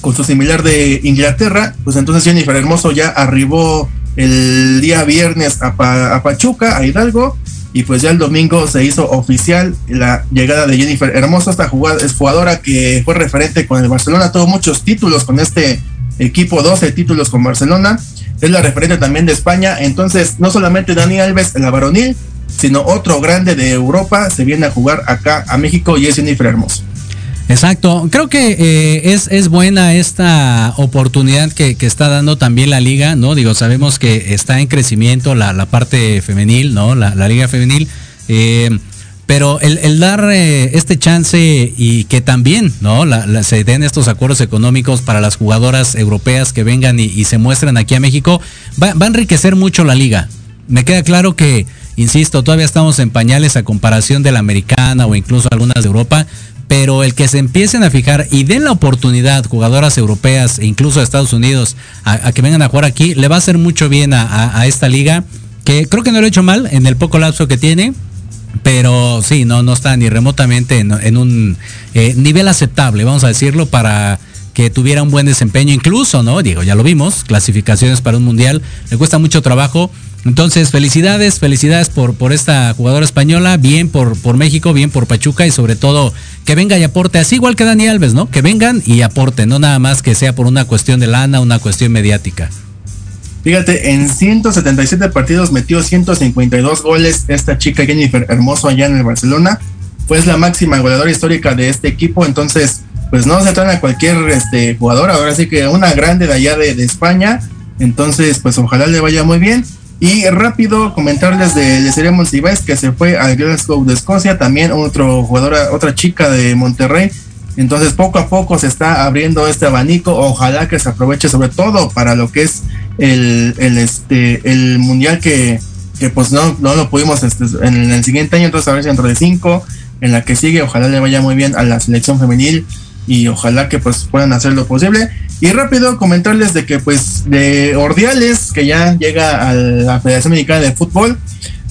con su similar de Inglaterra. Pues entonces Jennifer Hermoso ya arribó el día viernes a, a Pachuca, a Hidalgo, y pues ya el domingo se hizo oficial la llegada de Jennifer Hermoso, esta jugadora, jugadora que fue referente con el Barcelona, tuvo muchos títulos con este equipo, 12 títulos con Barcelona, es la referente también de España, entonces no solamente Dani Alves la varonil, sino otro grande de Europa se viene a jugar acá a México y es Jennifer Hermoso. Exacto, creo que eh, es, es buena esta oportunidad que, que, está dando también la liga, ¿no? Digo, sabemos que está en crecimiento la, la parte femenil, ¿no? La, la liga femenil. Eh, pero el, dar eh, este chance y que también no se den estos acuerdos económicos para las jugadoras europeas que vengan y, se muestren aquí a México va, a enriquecer mucho la liga. Me queda claro que, insisto, todavía estamos en pañales a comparación de la americana o incluso algunas de Europa, pero el que se empiecen a fijar y den la oportunidad jugadoras europeas e incluso de Estados Unidos a, que vengan a jugar aquí, le va a hacer mucho bien a, a esta liga, que creo que no lo he hecho mal en el poco lapso que tiene, pero sí, no, no está ni remotamente en, un eh, nivel aceptable, vamos a decirlo, para que tuviera un buen desempeño, incluso, ¿no? Digo, ya lo vimos, clasificaciones para un mundial, le cuesta mucho trabajo. Entonces, felicidades, felicidades por, por esta jugadora española, bien por, por México, bien por Pachuca y sobre todo que venga y aporte, así igual que Dani Alves, ¿no? Que vengan y aporten, no nada más que sea por una cuestión de lana, una cuestión mediática. Fíjate, en 177 partidos metió 152 goles esta chica Jennifer Hermoso allá en el Barcelona. Pues la máxima goleadora histórica de este equipo. Entonces, pues no se traen a cualquier este, jugador. Ahora sí que una grande de allá de, España. Entonces, pues ojalá le vaya muy bien. Y rápido comentarles de, de Seria Monsiváis que se fue al Glasgow de Escocia. También otro jugadora, otra chica de Monterrey entonces poco a poco se está abriendo este abanico, ojalá que se aproveche sobre todo para lo que es el, el este el mundial que, que pues no, no lo pudimos este, en el siguiente año, entonces a ver si dentro de cinco, en la que sigue, ojalá le vaya muy bien a la selección femenil y ojalá que pues puedan hacer lo posible. Y rápido comentarles de que pues de Ordiales, que ya llega a la Federación Mexicana de Fútbol,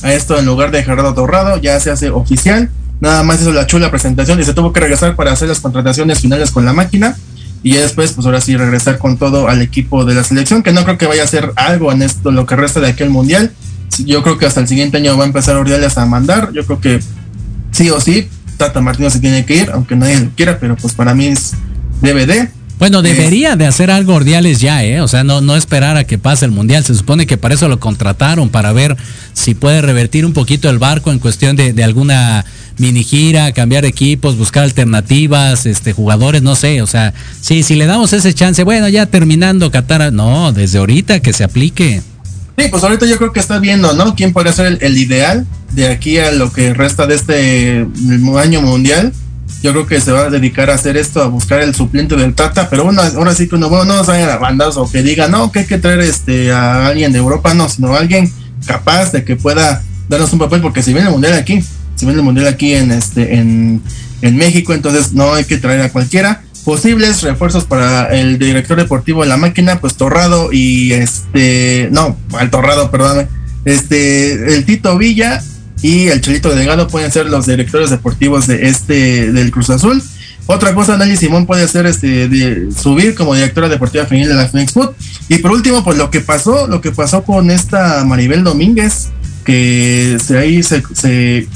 a esto en lugar de Gerardo Torrado, ya se hace oficial nada más hizo la chula presentación y se tuvo que regresar para hacer las contrataciones finales con la máquina y después pues ahora sí regresar con todo al equipo de la selección que no creo que vaya a hacer algo en esto lo que resta de aquel mundial. Yo creo que hasta el siguiente año va a empezar Ordiales a mandar. Yo creo que sí o sí Tata Martino se tiene que ir aunque nadie lo quiera pero pues para mí es DVD bueno, debería de hacer algo Ordiales ya, ¿eh? O sea, no, no esperar a que pase el Mundial. Se supone que para eso lo contrataron, para ver si puede revertir un poquito el barco en cuestión de, de alguna mini gira, cambiar equipos, buscar alternativas, este, jugadores, no sé. O sea, sí, si le damos ese chance, bueno, ya terminando Qatar, no, desde ahorita que se aplique. Sí, pues ahorita yo creo que está viendo, ¿no? ¿Quién podría ser el, ideal de aquí a lo que resta de este año mundial? Yo creo que se va a dedicar a hacer esto, a buscar el suplente del Tata, pero bueno, ahora sí que uno, bueno, no vayan a bandas o que diga, no, que hay que traer este a alguien de Europa, no, sino alguien capaz de que pueda darnos un papel, porque si viene el mundial aquí, si viene el mundial aquí en este, en, en México, entonces no hay que traer a cualquiera. Posibles refuerzos para el director deportivo de la máquina, pues Torrado y este, no, al Torrado, perdóname, este, el Tito Villa y el Chelito Delgado pueden ser los directores deportivos de este, del Cruz Azul. Otra cosa, Nelly Simón puede ser este, de subir como directora deportiva femenil de la Phoenix. Y por último, pues lo que pasó, lo que pasó con esta Maribel Domínguez, que se, ahí se,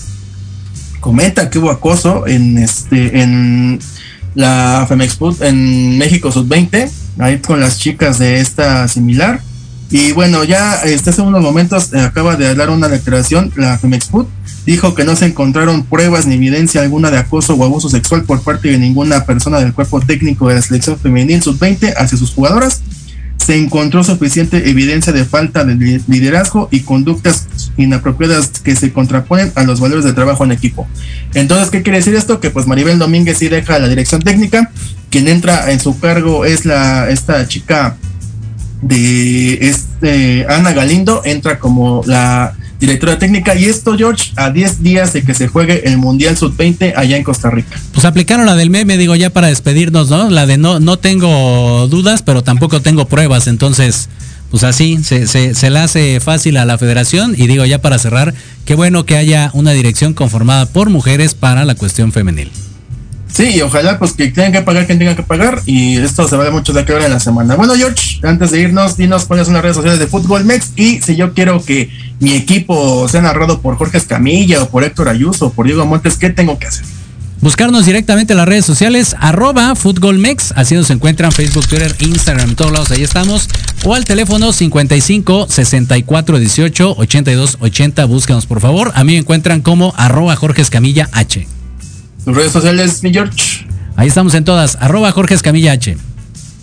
comenta que hubo acoso en este, en la Femexput en México Sub-20, ahí con las chicas de esta similar. Y bueno, ya este, hace unos momentos eh, acaba de dar una declaración la Femexput, dijo que no se encontraron pruebas ni evidencia alguna de acoso o abuso sexual por parte de ninguna persona del cuerpo técnico de la selección femenil sub-20 hacia sus jugadoras se encontró suficiente evidencia de falta de liderazgo y conductas inapropiadas que se contraponen a los valores de trabajo en equipo. Entonces, ¿qué quiere decir esto? Que pues Maribel Domínguez sí deja la dirección técnica, quien entra en su cargo es la esta chica de este Ana Galindo, entra como la directora técnica. Y esto, George, a 10 días de que se juegue el Mundial Sub-20 allá en Costa Rica. Pues aplicaron la del meme, digo, ya para despedirnos, ¿no? La de no, no tengo dudas, pero tampoco tengo pruebas. Entonces, pues así, se, se, se le hace fácil a la federación. Y digo, ya para cerrar, qué bueno que haya una dirección conformada por mujeres para la cuestión femenil. Sí, y ojalá pues que tengan que pagar quien tenga que pagar y esto se va a mucho de que en la semana. Bueno, George, antes de irnos, dinos cuáles son las redes sociales de Fútbol Mex y si yo quiero que mi equipo sea narrado por Jorge Escamilla o por Héctor Ayuso o por Diego Montes, ¿qué tengo que hacer? Buscarnos directamente en las redes sociales, arroba Mex, así nos encuentran Facebook, Twitter, Instagram, todos lados, ahí estamos. O al teléfono 55 64 18 82 80, búscanos por favor. A mí me encuentran como arroba Jorge Escamilla H. ¿Tus redes sociales, mi George? Ahí estamos en todas, arroba Jorge Escamilla H.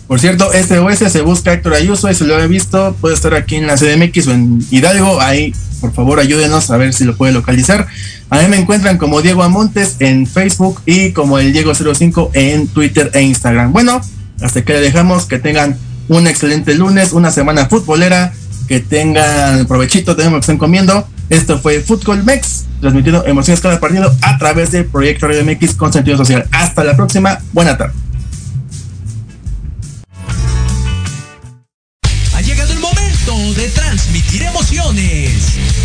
Por cierto, SOS se busca Héctor Ayuso, y se lo he visto, puede estar aquí en la CDMX o en Hidalgo, ahí por favor ayúdenos a ver si lo puede localizar. A mí me encuentran como Diego Amontes en Facebook y como el Diego05 en Twitter e Instagram. Bueno, hasta que le dejamos, que tengan un excelente lunes, una semana futbolera, que tengan provechito, tenemos que estén comiendo. Esto fue Fútbol Mex, transmitiendo emociones cada partido a través de Proyecto Radio MX con sentido social. Hasta la próxima, buena tarde. Ha llegado el momento de transmitir emociones.